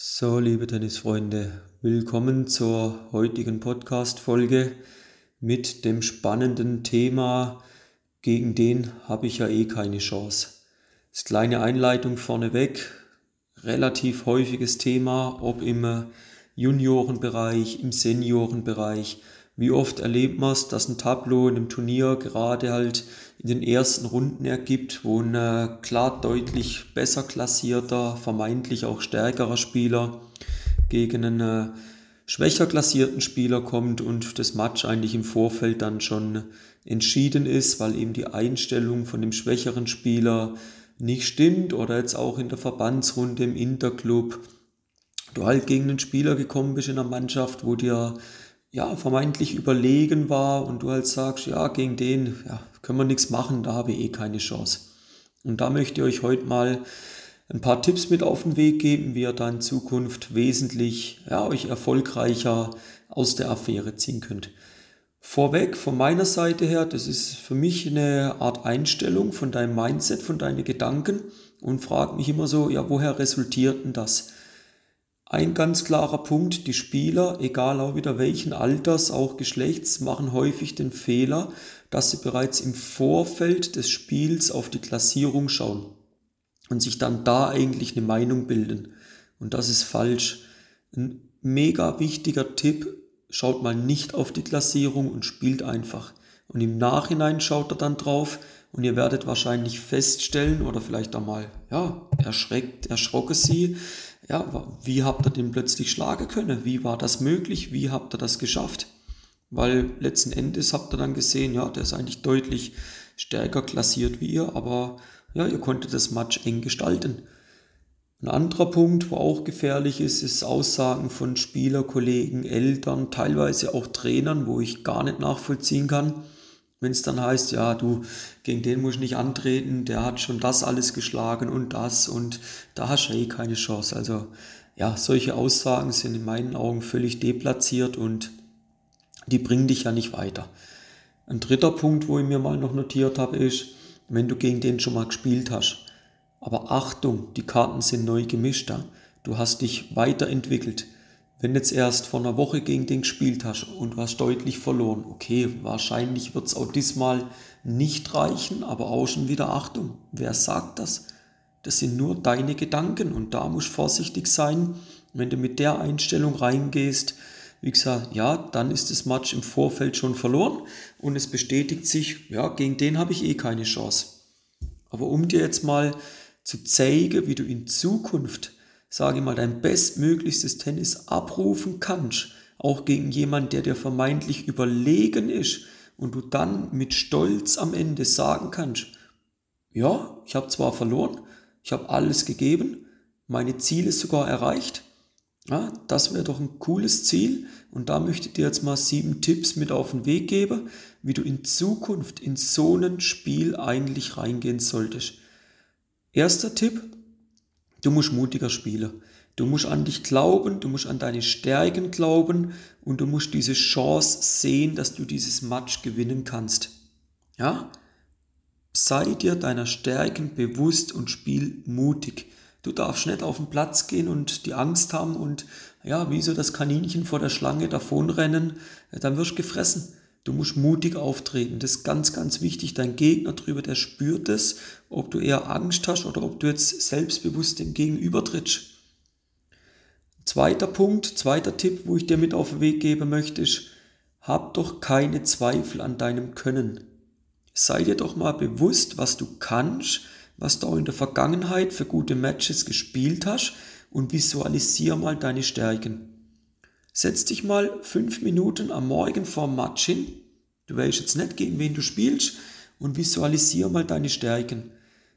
So, liebe Tennisfreunde, willkommen zur heutigen Podcast-Folge mit dem spannenden Thema, gegen den habe ich ja eh keine Chance. Das kleine Einleitung vorneweg, relativ häufiges Thema, ob im Juniorenbereich, im Seniorenbereich. Wie oft erlebt man es, dass ein Tableau in einem Turnier gerade halt in den ersten Runden ergibt, wo ein äh, klar deutlich besser klassierter, vermeintlich auch stärkerer Spieler gegen einen äh, schwächer klassierten Spieler kommt und das Match eigentlich im Vorfeld dann schon entschieden ist, weil eben die Einstellung von dem schwächeren Spieler nicht stimmt oder jetzt auch in der Verbandsrunde im Interclub du halt gegen einen Spieler gekommen bist in einer Mannschaft, wo dir ja vermeintlich überlegen war und du halt sagst, ja, gegen den ja, können wir nichts machen, da habe ich eh keine Chance. Und da möchte ich euch heute mal ein paar Tipps mit auf den Weg geben, wie ihr da in Zukunft wesentlich ja, euch erfolgreicher aus der Affäre ziehen könnt. Vorweg von meiner Seite her, das ist für mich eine Art Einstellung von deinem Mindset, von deinen Gedanken und frage mich immer so, ja, woher resultiert denn das? Ein ganz klarer Punkt, die Spieler, egal auch wieder welchen Alters, auch Geschlechts, machen häufig den Fehler, dass sie bereits im Vorfeld des Spiels auf die Klassierung schauen und sich dann da eigentlich eine Meinung bilden. Und das ist falsch. Ein mega wichtiger Tipp, schaut mal nicht auf die Klassierung und spielt einfach. Und im Nachhinein schaut er dann drauf und ihr werdet wahrscheinlich feststellen oder vielleicht einmal, ja, erschreckt, erschrocken sie, ja, wie habt ihr den plötzlich schlagen können? Wie war das möglich? Wie habt ihr das geschafft? Weil letzten Endes habt ihr dann gesehen, ja, der ist eigentlich deutlich stärker klassiert wie ihr, aber ja, ihr konntet das Match eng gestalten. Ein anderer Punkt, wo auch gefährlich ist, ist Aussagen von Spieler, Kollegen, Eltern, teilweise auch Trainern, wo ich gar nicht nachvollziehen kann. Wenn es dann heißt, ja, du, gegen den muss ich nicht antreten, der hat schon das alles geschlagen und das und da hast du eh keine Chance. Also ja, solche Aussagen sind in meinen Augen völlig deplatziert und die bringen dich ja nicht weiter. Ein dritter Punkt, wo ich mir mal noch notiert habe, ist, wenn du gegen den schon mal gespielt hast, aber Achtung, die Karten sind neu gemischt. Ja? Du hast dich weiterentwickelt. Wenn jetzt erst vor einer Woche gegen den gespielt hast und du hast deutlich verloren, okay, wahrscheinlich wird es auch diesmal nicht reichen, aber auch schon wieder Achtung. Wer sagt das? Das sind nur deine Gedanken und da musst du vorsichtig sein. Wenn du mit der Einstellung reingehst, wie gesagt, ja, dann ist das Match im Vorfeld schon verloren und es bestätigt sich, ja, gegen den habe ich eh keine Chance. Aber um dir jetzt mal zu zeigen, wie du in Zukunft, sage ich mal, dein bestmöglichstes Tennis abrufen kannst, auch gegen jemanden, der dir vermeintlich überlegen ist und du dann mit Stolz am Ende sagen kannst, ja, ich habe zwar verloren, ich habe alles gegeben, meine Ziele sogar erreicht, ja, das wäre doch ein cooles Ziel und da möchte ich dir jetzt mal sieben Tipps mit auf den Weg geben, wie du in Zukunft in so ein Spiel eigentlich reingehen solltest. Erster Tipp, du musst mutiger spielen. Du musst an dich glauben, du musst an deine Stärken glauben und du musst diese Chance sehen, dass du dieses Match gewinnen kannst. Ja? Sei dir deiner Stärken bewusst und spiel mutig. Du darfst nicht auf den Platz gehen und die Angst haben und ja, wie so das Kaninchen vor der Schlange davonrennen, dann wirst du gefressen. Du musst mutig auftreten. Das ist ganz, ganz wichtig. Dein Gegner drüber, der spürt es, ob du eher Angst hast oder ob du jetzt selbstbewusst dem Gegenüber trittst. Zweiter Punkt, zweiter Tipp, wo ich dir mit auf den Weg geben möchte, ist, hab doch keine Zweifel an deinem Können. Sei dir doch mal bewusst, was du kannst, was du auch in der Vergangenheit für gute Matches gespielt hast und visualisier mal deine Stärken. Setz dich mal fünf Minuten am Morgen vorm Match hin. Du weißt jetzt nicht, gegen wen du spielst und visualisier mal deine Stärken.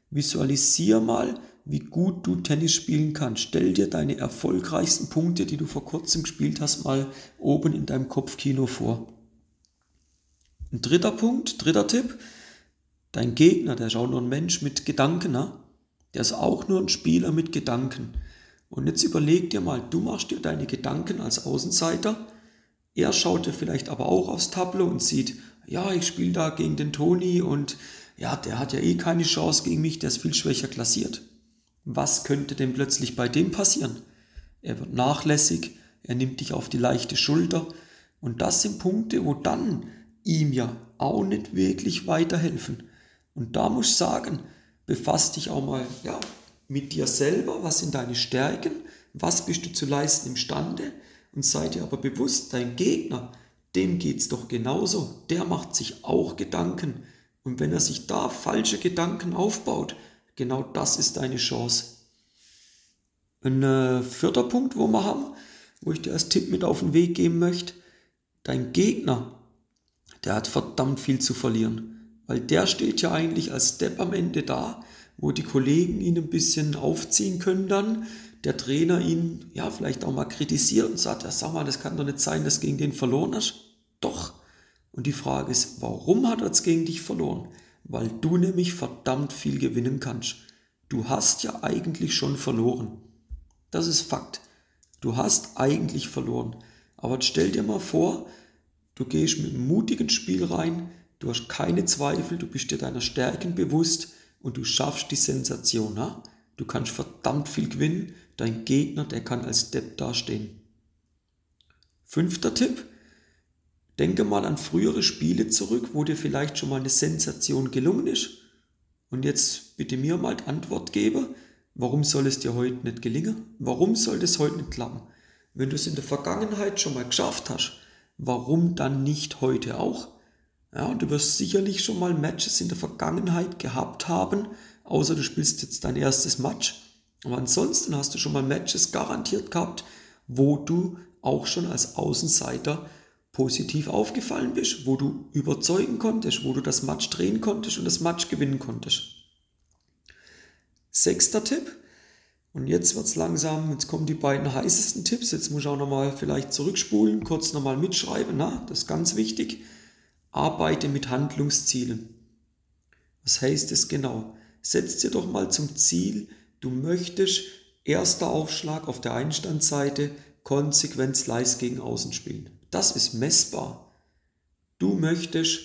Visualisier mal, wie gut du Tennis spielen kannst. Stell dir deine erfolgreichsten Punkte, die du vor kurzem gespielt hast, mal oben in deinem Kopfkino vor. Ein dritter Punkt, dritter Tipp. Dein Gegner, der ist auch nur ein Mensch mit Gedanken, ne? der ist auch nur ein Spieler mit Gedanken. Und jetzt überleg dir mal, du machst dir deine Gedanken als Außenseiter. Er schaut dir vielleicht aber auch aufs Tableau und sieht, ja, ich spiele da gegen den Toni und ja, der hat ja eh keine Chance gegen mich, der ist viel schwächer klassiert. Was könnte denn plötzlich bei dem passieren? er wird nachlässig, er nimmt dich auf die leichte Schulter. Und das sind Punkte, wo dann ihm ja auch nicht wirklich weiterhelfen. Und da muss ich sagen, befasst dich auch mal ja, mit dir selber, was sind deine Stärken, was bist du zu leisten imstande? Und sei dir aber bewusst, dein Gegner, dem geht es doch genauso, der macht sich auch Gedanken. Und wenn er sich da falsche Gedanken aufbaut, genau das ist deine Chance. Ein äh, vierter Punkt, wo wir haben, wo ich dir als Tipp mit auf den Weg geben möchte, dein Gegner, der hat verdammt viel zu verlieren, weil der steht ja eigentlich als Step am Ende da, wo die Kollegen ihn ein bisschen aufziehen können dann, der Trainer ihn ja vielleicht auch mal kritisiert und sagt, ja sag mal, das kann doch nicht sein, dass du gegen den verloren hast. Doch. Und die Frage ist, warum hat er es gegen dich verloren? Weil du nämlich verdammt viel gewinnen kannst. Du hast ja eigentlich schon verloren. Das ist Fakt. Du hast eigentlich verloren. Aber stell dir mal vor, du gehst mit einem mutigen Spiel rein, du hast keine Zweifel, du bist dir deiner Stärken bewusst und du schaffst die Sensation. Ja? Du kannst verdammt viel gewinnen. Dein Gegner, der kann als Depp dastehen. Fünfter Tipp. Denke mal an frühere Spiele zurück, wo dir vielleicht schon mal eine Sensation gelungen ist. Und jetzt bitte mir mal die Antwort geben, warum soll es dir heute nicht gelingen? Warum soll das heute nicht klappen? Wenn du es in der Vergangenheit schon mal geschafft hast, warum dann nicht heute auch? Ja, und du wirst sicherlich schon mal Matches in der Vergangenheit gehabt haben, außer du spielst jetzt dein erstes Match. Aber ansonsten hast du schon mal Matches garantiert gehabt, wo du auch schon als Außenseiter positiv aufgefallen bist, wo du überzeugen konntest, wo du das Match drehen konntest und das Match gewinnen konntest. Sechster Tipp. Und jetzt wird es langsam, jetzt kommen die beiden heißesten Tipps. Jetzt muss ich auch nochmal vielleicht zurückspulen, kurz nochmal mitschreiben. Na, das ist ganz wichtig. Arbeite mit Handlungszielen. Was heißt es genau? Setz dir doch mal zum Ziel, du möchtest erster Aufschlag auf der Einstandseite konsequent Slice gegen Außen spielen. Das ist messbar. Du möchtest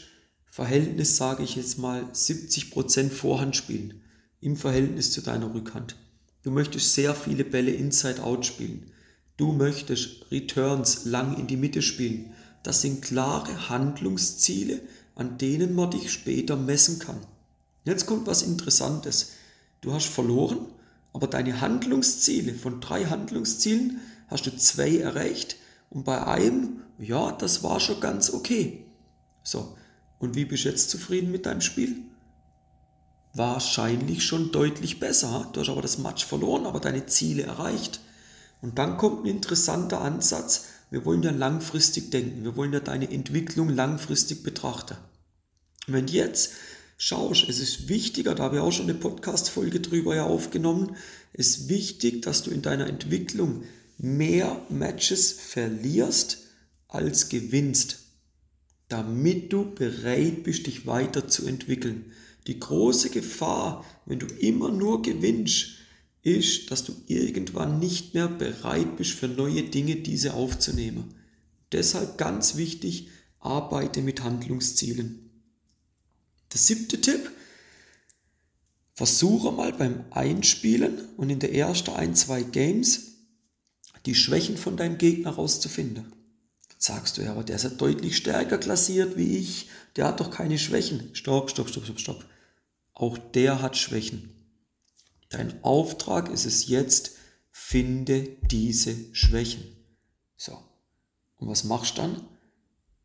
Verhältnis, sage ich jetzt mal, 70% Vorhand spielen im Verhältnis zu deiner Rückhand. Du möchtest sehr viele Bälle Inside-Out spielen. Du möchtest Returns lang in die Mitte spielen. Das sind klare Handlungsziele, an denen man dich später messen kann. Jetzt kommt was Interessantes. Du hast verloren, aber deine Handlungsziele, von drei Handlungszielen hast du zwei erreicht und bei einem, ja, das war schon ganz okay. So, und wie bist du jetzt zufrieden mit deinem Spiel? Wahrscheinlich schon deutlich besser. Du hast aber das Match verloren, aber deine Ziele erreicht. Und dann kommt ein interessanter Ansatz. Wir wollen ja langfristig denken. Wir wollen ja deine Entwicklung langfristig betrachten. Und wenn jetzt schaust, es ist wichtiger, da habe ich auch schon eine Podcast-Folge drüber ja aufgenommen, es ist wichtig, dass du in deiner Entwicklung mehr Matches verlierst als gewinnst, damit du bereit bist, dich weiterzuentwickeln. Die große Gefahr, wenn du immer nur gewinnst, ist, dass du irgendwann nicht mehr bereit bist, für neue Dinge diese aufzunehmen. Deshalb ganz wichtig, arbeite mit Handlungszielen. Der siebte Tipp, versuche mal beim Einspielen und in der ersten ein, zwei Games die Schwächen von deinem Gegner rauszufinden. sagst du, ja, aber der ist ja deutlich stärker klassiert wie ich, der hat doch keine Schwächen. Stopp, stopp, stopp, stopp, stopp. Auch der hat Schwächen. Dein Auftrag ist es jetzt, finde diese Schwächen. So. Und was machst du dann?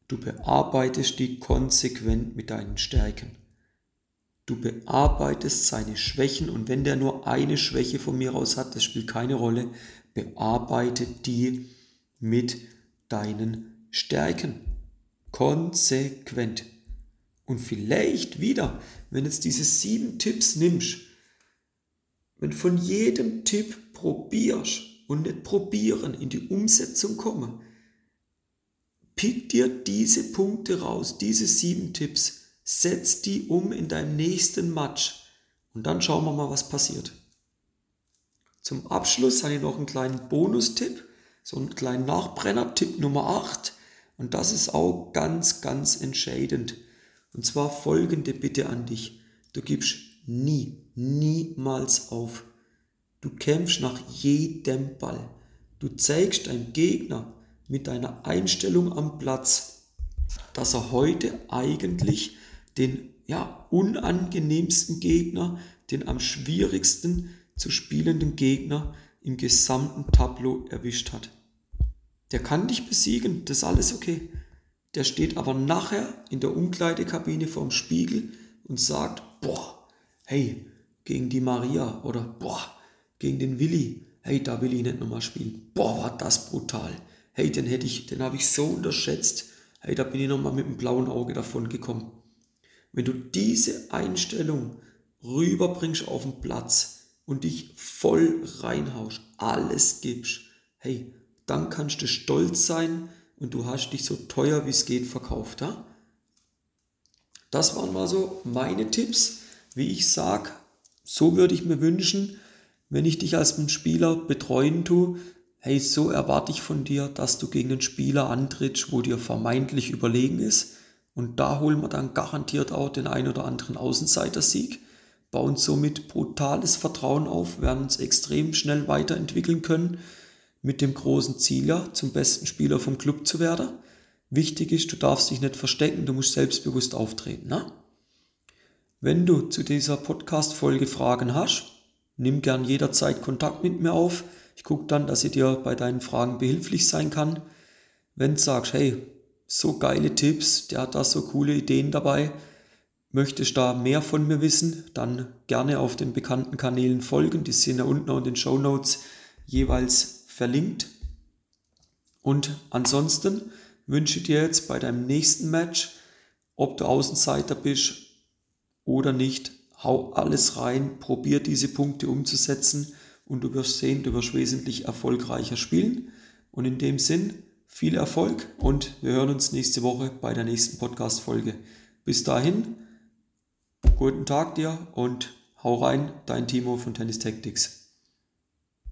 Du bearbeitest die konsequent mit deinen Stärken. Du bearbeitest seine Schwächen und wenn der nur eine Schwäche von mir aus hat, das spielt keine Rolle, bearbeite die mit deinen Stärken. Konsequent. Und vielleicht wieder, wenn jetzt diese sieben Tipps nimmst, wenn von jedem Tipp probierst und nicht probieren, in die Umsetzung kommen, pick dir diese Punkte raus, diese sieben Tipps, setz die um in deinem nächsten Match und dann schauen wir mal, was passiert. Zum Abschluss habe ich noch einen kleinen Bonustipp, so einen kleinen Nachbrenner, Tipp Nummer 8. Und das ist auch ganz, ganz entscheidend. Und zwar folgende Bitte an dich. Du gibst nie, niemals auf. Du kämpfst nach jedem Ball. Du zeigst deinem Gegner mit deiner Einstellung am Platz, dass er heute eigentlich den ja, unangenehmsten Gegner, den am schwierigsten zu spielenden Gegner im gesamten Tableau erwischt hat. Der kann dich besiegen, das ist alles okay. Der steht aber nachher in der Umkleidekabine vorm Spiegel und sagt, boah, hey, gegen die Maria oder boah, gegen den Willi, hey, da will ich nicht nochmal spielen. Boah, war das brutal. Hey, den hätte ich, den habe ich so unterschätzt. Hey, da bin ich nochmal mit dem blauen Auge davon gekommen. Wenn du diese Einstellung rüberbringst auf den Platz und dich voll reinhaust, alles gibst, hey, dann kannst du stolz sein und du hast dich so teuer wie es geht verkauft. Ja? Das waren mal so meine Tipps, wie ich sage, so würde ich mir wünschen, wenn ich dich als Spieler betreuen tue, hey, so erwarte ich von dir, dass du gegen einen Spieler antrittst, wo dir vermeintlich überlegen ist und da holen wir dann garantiert auch den ein oder anderen Außenseiter-Sieg, bauen somit brutales Vertrauen auf, werden uns extrem schnell weiterentwickeln können, mit dem großen Ziel ja, zum besten Spieler vom Club zu werden. Wichtig ist, du darfst dich nicht verstecken, du musst selbstbewusst auftreten. Ne? Wenn du zu dieser Podcast-Folge Fragen hast, nimm gern jederzeit Kontakt mit mir auf. Ich gucke dann, dass ich dir bei deinen Fragen behilflich sein kann. Wenn du sagst, hey, so geile Tipps, der hat da so coole Ideen dabei. Möchtest da mehr von mir wissen, dann gerne auf den bekannten Kanälen folgen. Die sind ja unten in den Show Notes jeweils verlinkt. Und ansonsten wünsche ich dir jetzt bei deinem nächsten Match, ob du Außenseiter bist oder nicht, hau alles rein, probier diese Punkte umzusetzen und du wirst sehen, du wirst wesentlich erfolgreicher spielen. Und in dem Sinn, viel Erfolg und wir hören uns nächste Woche bei der nächsten Podcast-Folge. Bis dahin, guten Tag dir und hau rein, dein Timo von Tennis Tactics.